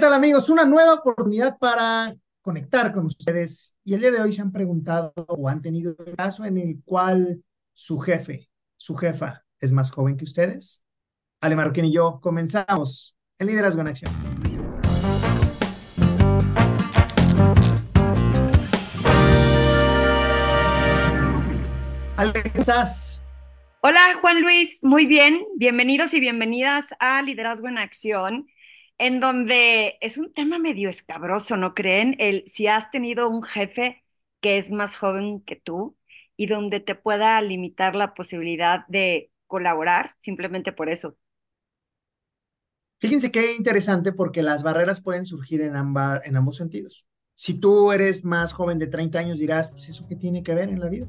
tal amigos? Una nueva oportunidad para conectar con ustedes y el día de hoy se han preguntado o han tenido un caso en el cual su jefe, su jefa es más joven que ustedes. Ale Marroquín y yo comenzamos en Liderazgo en Acción. Ale, ¿cómo estás? Hola Juan Luis, muy bien. Bienvenidos y bienvenidas a Liderazgo en Acción en donde es un tema medio escabroso, ¿no creen? El si has tenido un jefe que es más joven que tú y donde te pueda limitar la posibilidad de colaborar simplemente por eso. Fíjense qué interesante porque las barreras pueden surgir en, en ambos sentidos. Si tú eres más joven de 30 años dirás, pues eso qué tiene que ver en la vida.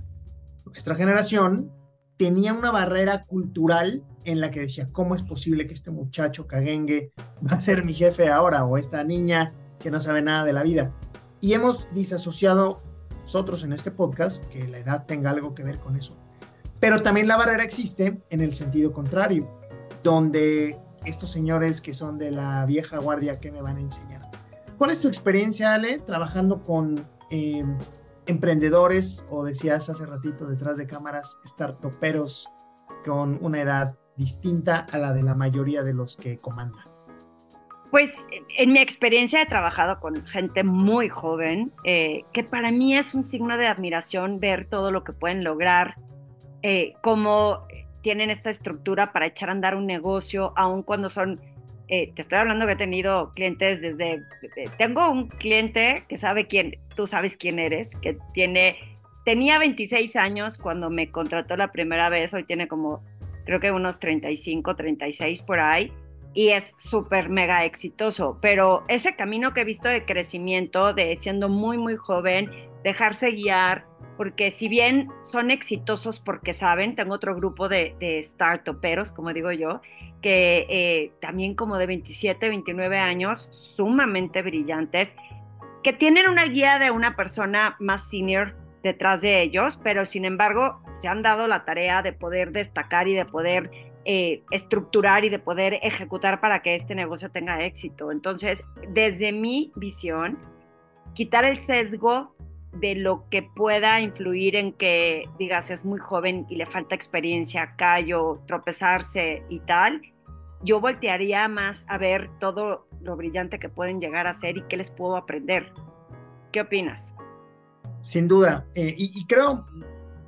Nuestra generación tenía una barrera cultural en la que decía, ¿cómo es posible que este muchacho caguengue va a ser mi jefe ahora? O esta niña que no sabe nada de la vida. Y hemos disasociado nosotros en este podcast que la edad tenga algo que ver con eso. Pero también la barrera existe en el sentido contrario, donde estos señores que son de la vieja guardia, ¿qué me van a enseñar? ¿Cuál es tu experiencia, Ale, trabajando con eh, emprendedores o decías hace ratito detrás de cámaras, startuperos con una edad distinta a la de la mayoría de los que comandan? Pues en mi experiencia he trabajado con gente muy joven, eh, que para mí es un signo de admiración ver todo lo que pueden lograr, eh, cómo tienen esta estructura para echar a andar un negocio, aun cuando son eh, te estoy hablando que he tenido clientes desde, tengo un cliente que sabe quién, tú sabes quién eres, que tiene, tenía 26 años cuando me contrató la primera vez, hoy tiene como, creo que unos 35, 36 por ahí, y es súper mega exitoso, pero ese camino que he visto de crecimiento, de siendo muy, muy joven, dejarse guiar, porque si bien son exitosos porque saben, tengo otro grupo de, de startuperos, como digo yo, que eh, también como de 27, 29 años, sumamente brillantes, que tienen una guía de una persona más senior detrás de ellos, pero sin embargo se han dado la tarea de poder destacar y de poder eh, estructurar y de poder ejecutar para que este negocio tenga éxito. Entonces, desde mi visión, quitar el sesgo de lo que pueda influir en que digas es muy joven y le falta experiencia, callo, tropezarse y tal, yo voltearía más a ver todo lo brillante que pueden llegar a ser y qué les puedo aprender. ¿Qué opinas? Sin duda, eh, y, creo,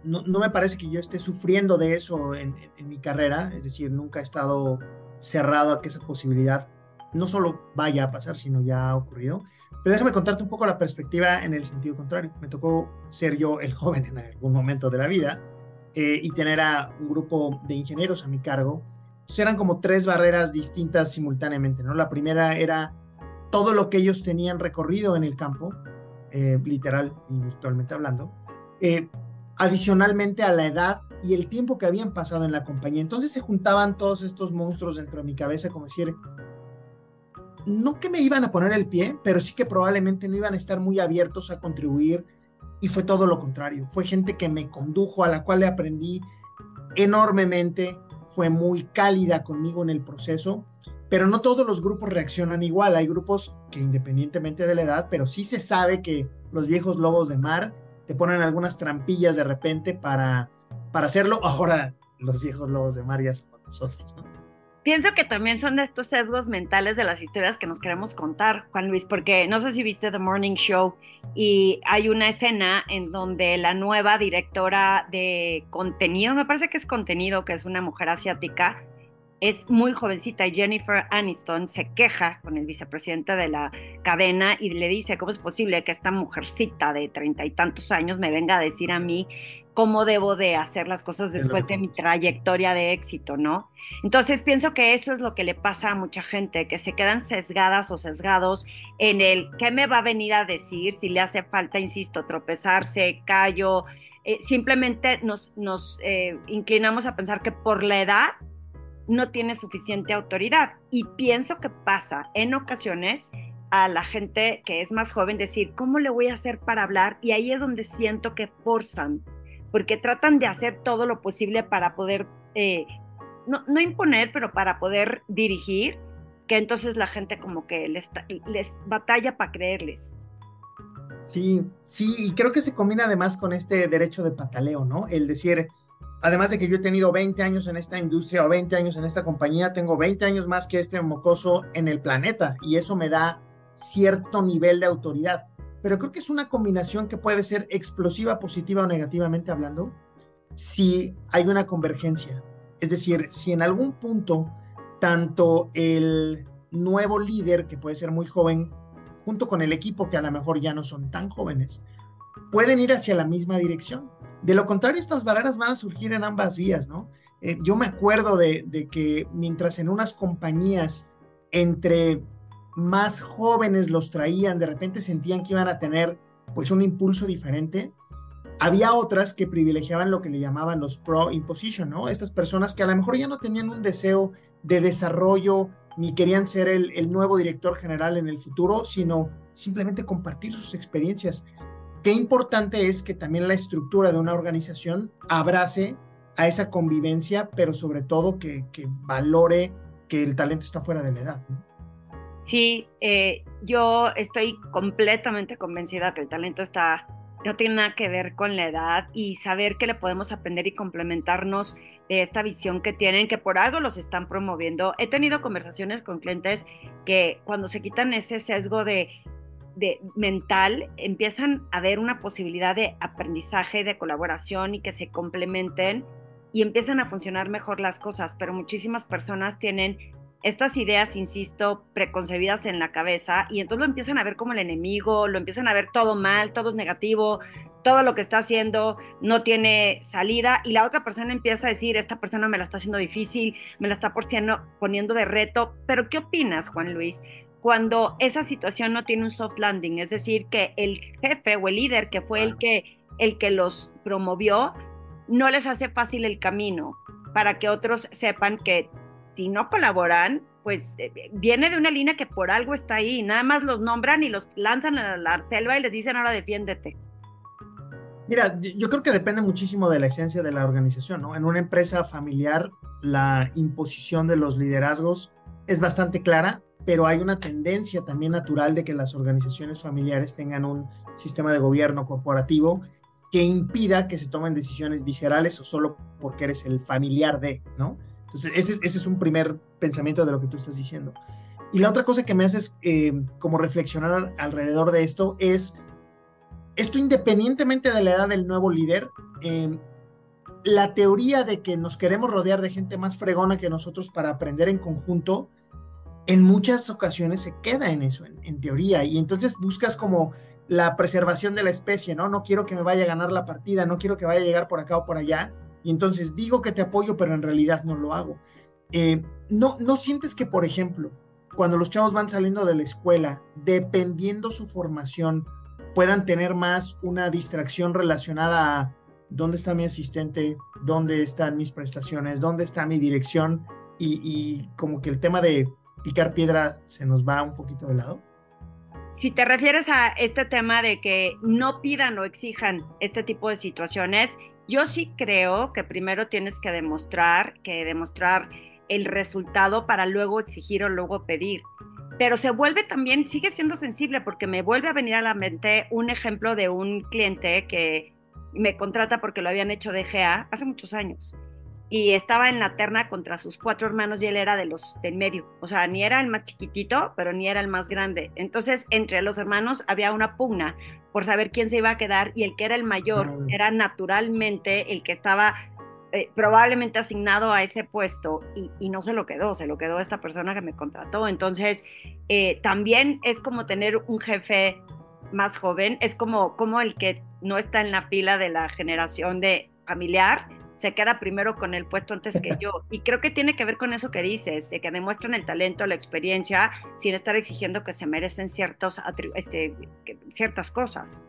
no, me parece que yo esté sufriendo de eso en, mi carrera, es decir, nunca he estado cerrado a que esa posibilidad no solo vaya a pasar, sino ya ha ocurrido. Pero déjame contarte un poco la perspectiva en el sentido contrario. Me tocó ser yo el joven en algún momento de la vida eh, y tener a un grupo de ingenieros a mi cargo eran como tres barreras distintas simultáneamente, ¿no? La primera era todo lo que ellos tenían recorrido en el campo, eh, literal y virtualmente hablando, eh, adicionalmente a la edad y el tiempo que habían pasado en la compañía. Entonces se juntaban todos estos monstruos dentro de mi cabeza, como decir, no que me iban a poner el pie, pero sí que probablemente no iban a estar muy abiertos a contribuir y fue todo lo contrario. Fue gente que me condujo, a la cual le aprendí enormemente, fue muy cálida conmigo en el proceso, pero no todos los grupos reaccionan igual. Hay grupos que independientemente de la edad, pero sí se sabe que los viejos lobos de mar te ponen algunas trampillas de repente para, para hacerlo. Ahora los viejos lobos de mar ya somos nosotros, ¿no? Pienso que también son estos sesgos mentales de las historias que nos queremos contar, Juan Luis, porque no sé si viste The Morning Show y hay una escena en donde la nueva directora de contenido, me parece que es contenido, que es una mujer asiática, es muy jovencita y Jennifer Aniston se queja con el vicepresidente de la cadena y le dice, ¿cómo es posible que esta mujercita de treinta y tantos años me venga a decir a mí cómo debo de hacer las cosas después de mi trayectoria de éxito, ¿no? Entonces pienso que eso es lo que le pasa a mucha gente, que se quedan sesgadas o sesgados en el qué me va a venir a decir, si le hace falta, insisto, tropezarse, callo, eh, simplemente nos, nos eh, inclinamos a pensar que por la edad no tiene suficiente autoridad. Y pienso que pasa en ocasiones a la gente que es más joven decir, ¿cómo le voy a hacer para hablar? Y ahí es donde siento que forzan porque tratan de hacer todo lo posible para poder, eh, no, imponer, pero para poder dirigir, que entonces la gente como que les, les batalla para creerles. Sí, sí, y creo que se combina además con este derecho de pataleo, ¿no? El decir, además de que yo he tenido 20 años en esta industria o 20 años en esta compañía, tengo 20 años más que este mocoso en el planeta y eso me da cierto nivel de autoridad. Pero creo que es una combinación que puede ser explosiva, positiva o negativamente hablando, si hay una convergencia. Es decir, si en algún punto tanto el nuevo líder, que puede ser muy joven, junto con el equipo que a lo mejor ya no son tan jóvenes, pueden ir hacia la misma dirección. De lo contrario, estas barreras van a surgir en ambas vías, ¿no? Eh, yo me acuerdo de, de, que mientras en unas compañías entre más jóvenes los traían, de repente sentían que iban a tener pues un impulso diferente, había otras que privilegiaban lo que le llamaban los pro imposition, ¿no? Estas personas que a lo mejor ya no tenían un deseo de desarrollo ni querían ser el, nuevo director general en el futuro, sino simplemente compartir sus experiencias. Qué importante es que también la estructura de una organización abrace a esa convivencia, pero sobre todo que, valore que el talento está fuera de la edad. Sí, eh, yo estoy completamente convencida que el talento está no tiene nada que ver con la edad y saber que le podemos aprender y complementarnos de esta visión que tienen, que por algo los están promoviendo. He tenido conversaciones con clientes que cuando se quitan ese sesgo de, de mental, empiezan a ver una posibilidad de aprendizaje, de colaboración y que se complementen y empiezan a funcionar mejor las cosas, pero muchísimas personas tienen estas ideas, insisto, preconcebidas en la cabeza y entonces lo empiezan a ver como el enemigo, lo empiezan a ver todo mal, todo es negativo, todo lo que está haciendo no tiene salida y la otra persona empieza a decir, esta persona me la está haciendo difícil, me la está poniendo de reto, pero ¿qué opinas, Juan Luis? Cuando esa situación no tiene un soft landing, es decir, que el jefe o el líder que fue el que, el que los promovió, no les hace fácil el camino para que otros sepan que si no colaboran, pues eh, eh, viene de una línea que por algo está ahí, nada más los nombran y los lanzan a la selva y les dicen ahora defiéndete. Mira, yo creo que depende muchísimo de la esencia de la organización, ¿no? En una empresa familiar, la imposición de los liderazgos es bastante clara, pero hay una tendencia también natural de que las organizaciones familiares tengan un sistema de gobierno corporativo que impida que se tomen decisiones viscerales o solo porque eres el familiar de, ¿no? Entonces, ese, es un primer pensamiento de lo que tú estás diciendo. Y la otra cosa que me hace eh, como reflexionar alrededor de esto es, esto independientemente de la edad del nuevo líder, eh, la teoría de que nos queremos rodear de gente más fregona que nosotros para aprender en conjunto, en muchas ocasiones se queda en eso, en, en, teoría, y entonces buscas como la preservación de la especie, ¿no? No quiero que me vaya a ganar la partida, no quiero que vaya a llegar por acá o por allá, y entonces digo que te apoyo, pero en realidad no lo hago. Eh, no, ¿No sientes que, por ejemplo, cuando los chavos van saliendo de la escuela, dependiendo su formación, puedan tener más una distracción relacionada a dónde está mi asistente, dónde están mis prestaciones, dónde está mi dirección y, y como que el tema de picar piedra se nos va un poquito de lado? Si te refieres a este tema de que no pidan o exijan este tipo de situaciones, yo sí creo que primero tienes que demostrar, que demostrar el resultado para luego exigir o luego pedir. Pero se vuelve también, sigue siendo sensible porque me vuelve a venir a la mente un ejemplo de un cliente que me contrata porque lo habían hecho de GA hace muchos años y estaba en la terna contra sus cuatro hermanos y él era de los del medio, o sea, ni era el más chiquitito, pero ni era el más grande. Entonces, entre los hermanos había una pugna por saber quién se iba a quedar y el que era el mayor era naturalmente el que estaba eh, probablemente asignado a ese puesto y, no se lo quedó, se lo quedó esta persona que me contrató. Entonces, eh, también es como tener un jefe más joven, es como, como el que no está en la fila de la generación de familiar, se queda primero con el puesto antes que yo. Y creo que tiene que ver con eso que dices, de que demuestran el talento, la experiencia, sin estar exigiendo que se merecen ciertos este, ciertas cosas.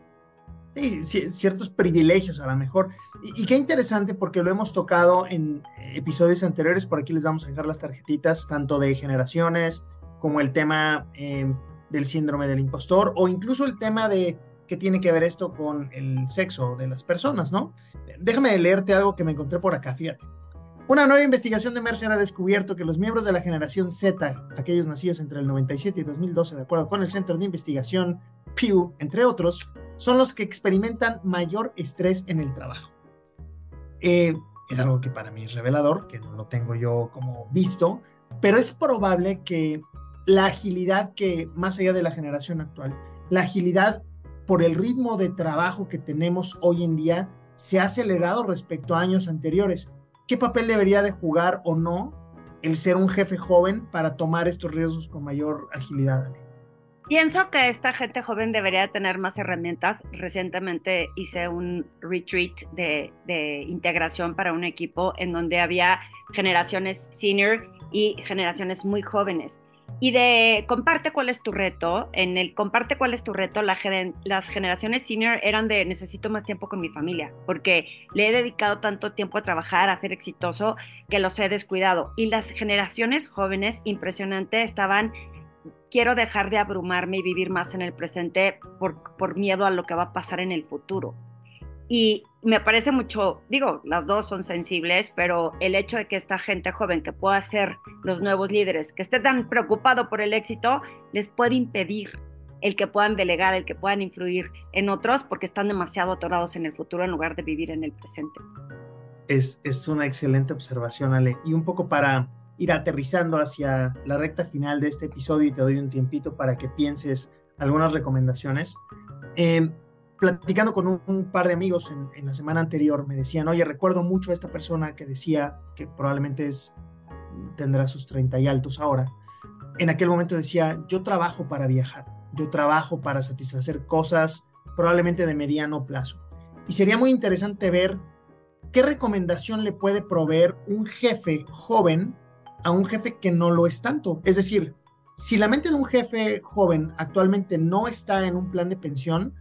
Sí, ciertos privilegios a lo mejor. Y, qué interesante porque lo hemos tocado en episodios anteriores, por aquí les vamos a dejar las tarjetitas, tanto de generaciones como el tema eh, del síndrome del impostor o incluso el tema de qué tiene que ver esto con el sexo de las personas, ¿no? Déjame leerte algo que me encontré por acá, fíjate. Una nueva investigación de Mercer ha descubierto que los miembros de la generación Z, aquellos nacidos entre el 97 y 2012, de acuerdo con el Centro de Investigación Pew, entre otros, son los que experimentan mayor estrés en el trabajo. Eh, es algo que para mí es revelador, que no lo tengo yo como visto, pero es probable que la agilidad que, más allá de la generación actual, la agilidad por el ritmo de trabajo que tenemos hoy en día se ha acelerado respecto a años anteriores ¿Qué papel debería de jugar o no el ser un jefe joven para tomar estos riesgos con mayor agilidad? Pienso que esta gente joven debería tener más herramientas. Recientemente hice un retreat de, de, integración para un equipo en donde había generaciones senior y generaciones muy jóvenes y de comparte cuál es tu reto. En el comparte cuál es tu reto, las generaciones senior eran de necesito más tiempo con mi familia, porque le he dedicado tanto tiempo a trabajar, a ser exitoso, que los he descuidado. Y las generaciones jóvenes, impresionante, estaban quiero dejar de abrumarme y vivir más en el presente por, por miedo a lo que va a pasar en el futuro. Y me parece mucho, digo, las dos son sensibles, pero el hecho de que esta gente joven que pueda ser los nuevos líderes, que esté tan preocupado por el éxito, les puede impedir el que puedan delegar, el que puedan influir en otros, porque están demasiado atorados en el futuro en lugar de vivir en el presente. Es, es una excelente observación, Ale. Y un poco para ir aterrizando hacia la recta final de este episodio y te doy un tiempito para que pienses algunas recomendaciones. Eh, platicando con un, par de amigos en, la semana anterior, me decían, oye, recuerdo mucho a esta persona que decía que probablemente es, tendrá sus 30 y altos ahora. En aquel momento decía, yo trabajo para viajar, yo trabajo para satisfacer cosas probablemente de mediano plazo. Y sería muy interesante ver qué recomendación le puede proveer un jefe joven a un jefe que no lo es tanto. Es decir, si la mente de un jefe joven actualmente no está en un plan de pensión,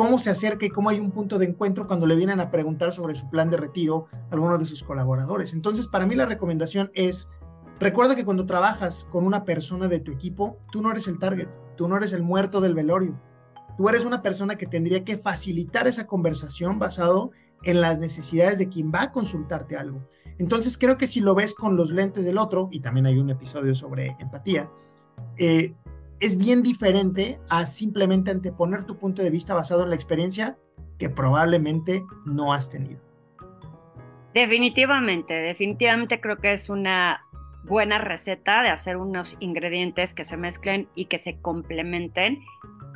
cómo se acerca y cómo hay un punto de encuentro cuando le vienen a preguntar sobre su plan de retiro a algunos de sus colaboradores. Entonces, para mí la recomendación es, recuerda que cuando trabajas con una persona de tu equipo, tú no eres el target, tú no eres el muerto del velorio, tú eres una persona que tendría que facilitar esa conversación basado en las necesidades de quien va a consultarte algo. Entonces, creo que si lo ves con los lentes del otro, y también hay un episodio sobre empatía, eh, es bien diferente a simplemente anteponer tu punto de vista basado en la experiencia que probablemente no has tenido. Definitivamente, definitivamente creo que es una buena receta de hacer unos ingredientes que se mezclen y que se complementen.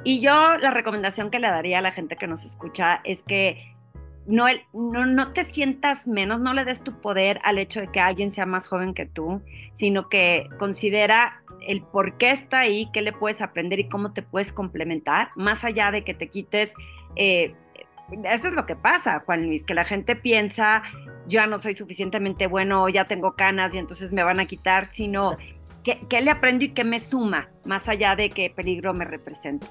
Y yo la recomendación que le daría a la gente que nos escucha es que no, no, no, te sientas menos, no le des tu poder al hecho de que alguien sea más joven que tú, sino que considera el por qué está ahí, qué le puedes aprender y cómo te puedes complementar, más allá de que te quites... Eh, eso es lo que pasa, Juan Luis, que la gente piensa, ya no soy suficientemente bueno, ya tengo canas y entonces me van a quitar, sino ¿qué, qué le aprendo y qué me suma, más allá de qué peligro me representa.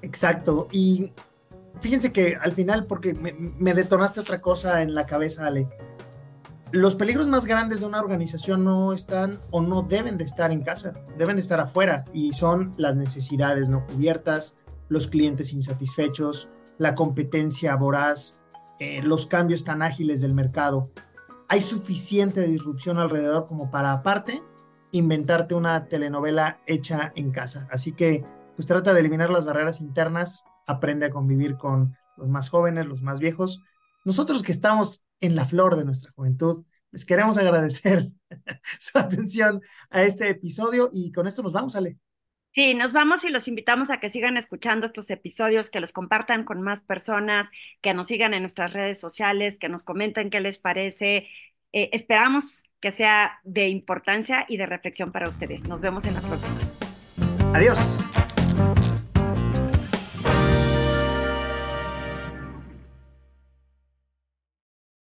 Exacto, y fíjense que al final, porque me, detonaste otra cosa en la cabeza, Ale, los peligros más grandes de una organización no están o no deben de estar en casa, deben de estar afuera y son las necesidades no cubiertas, los clientes insatisfechos, la competencia voraz, eh, los cambios tan ágiles del mercado. Hay suficiente disrupción alrededor como para aparte inventarte una telenovela hecha en casa. Así que pues trata de eliminar las barreras internas aprende a convivir con los más jóvenes, los más viejos. Nosotros que estamos en la flor de nuestra juventud, les queremos agradecer su atención a este episodio y con esto nos vamos, Ale. Sí, nos vamos y los invitamos a que sigan escuchando estos episodios, que los compartan con más personas, que nos sigan en nuestras redes sociales, que nos comenten qué les parece. Eh, esperamos que sea de importancia y de reflexión para ustedes. Nos vemos en la próxima. Adiós.